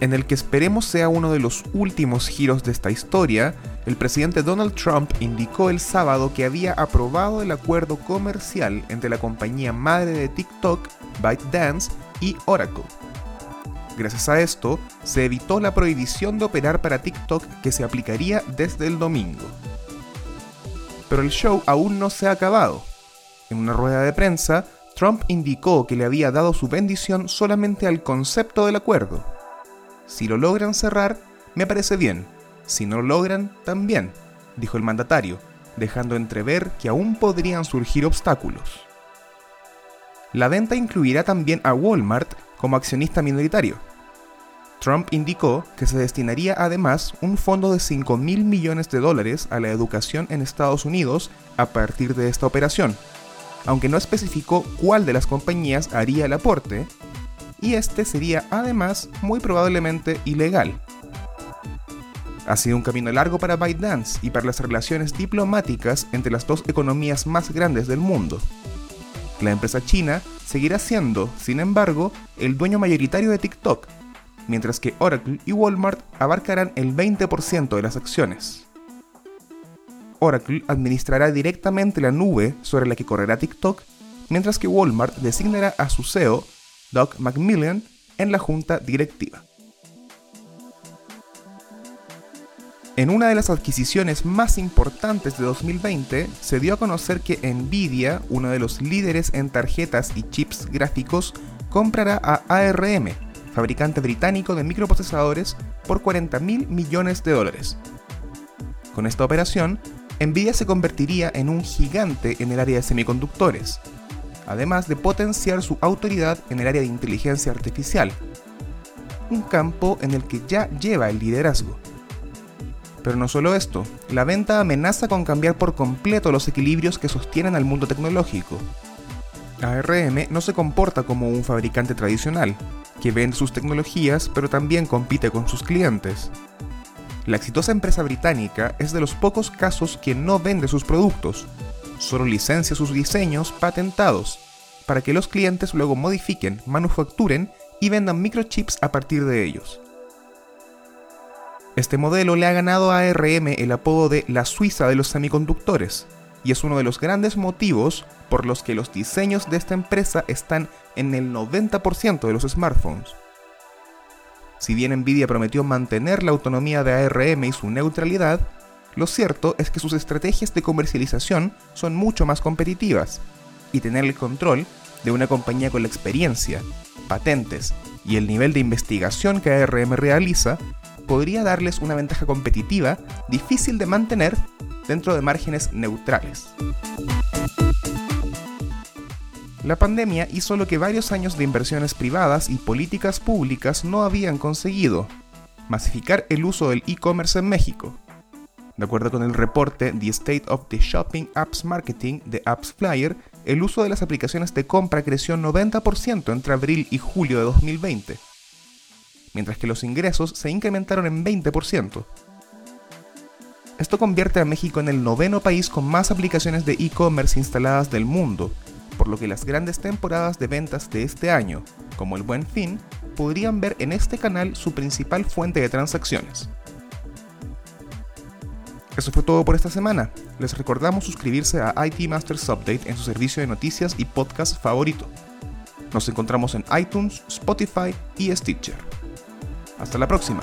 en el que esperemos sea uno de los últimos giros de esta historia, el presidente Donald Trump indicó el sábado que había aprobado el acuerdo comercial entre la compañía madre de TikTok, ByteDance, y Oracle. Gracias a esto, se evitó la prohibición de operar para TikTok que se aplicaría desde el domingo. Pero el show aún no se ha acabado. En una rueda de prensa, Trump indicó que le había dado su bendición solamente al concepto del acuerdo si lo logran cerrar, me parece bien. Si no lo logran, también, dijo el mandatario, dejando entrever que aún podrían surgir obstáculos. La venta incluirá también a Walmart como accionista minoritario. Trump indicó que se destinaría además un fondo de 5 mil millones de dólares a la educación en Estados Unidos a partir de esta operación, aunque no especificó cuál de las compañías haría el aporte, y este sería además muy probablemente ilegal. Ha sido un camino largo para ByteDance y para las relaciones diplomáticas entre las dos economías más grandes del mundo. La empresa china seguirá siendo, sin embargo, el dueño mayoritario de TikTok, mientras que Oracle y Walmart abarcarán el 20% de las acciones. Oracle administrará directamente la nube sobre la que correrá TikTok, mientras que Walmart designará a su CEO Doug Macmillan, en la junta directiva. En una de las adquisiciones más importantes de 2020, se dio a conocer que Nvidia, uno de los líderes en tarjetas y chips gráficos, comprará a ARM, fabricante británico de microprocesadores, por 40 mil millones de dólares. Con esta operación, Nvidia se convertiría en un gigante en el área de semiconductores, además de potenciar su autoridad en el área de inteligencia artificial, un campo en el que ya lleva el liderazgo. Pero no solo esto, la venta amenaza con cambiar por completo los equilibrios que sostienen al mundo tecnológico. ARM no se comporta como un fabricante tradicional, que vende sus tecnologías pero también compite con sus clientes. La exitosa empresa británica es de los pocos casos que no vende sus productos, solo licencia sus diseños patentados para que los clientes luego modifiquen, manufacturen y vendan microchips a partir de ellos. Este modelo le ha ganado a ARM el apodo de la Suiza de los semiconductores, y es uno de los grandes motivos por los que los diseños de esta empresa están en el 90% de los smartphones. Si bien Nvidia prometió mantener la autonomía de ARM y su neutralidad, lo cierto es que sus estrategias de comercialización son mucho más competitivas, y tener el control de una compañía con la experiencia, patentes y el nivel de investigación que ARM realiza podría darles una ventaja competitiva difícil de mantener dentro de márgenes neutrales. La pandemia hizo lo que varios años de inversiones privadas y políticas públicas no habían conseguido, masificar el uso del e-commerce en México. De acuerdo con el reporte The State of the Shopping Apps Marketing de Apps Flyer, el uso de las aplicaciones de compra creció 90% entre abril y julio de 2020, mientras que los ingresos se incrementaron en 20%. Esto convierte a México en el noveno país con más aplicaciones de e-commerce instaladas del mundo, por lo que las grandes temporadas de ventas de este año, como el Buen Fin, podrían ver en este canal su principal fuente de transacciones. Eso fue todo por esta semana. Les recordamos suscribirse a IT Masters Update en su servicio de noticias y podcast favorito. Nos encontramos en iTunes, Spotify y Stitcher. Hasta la próxima.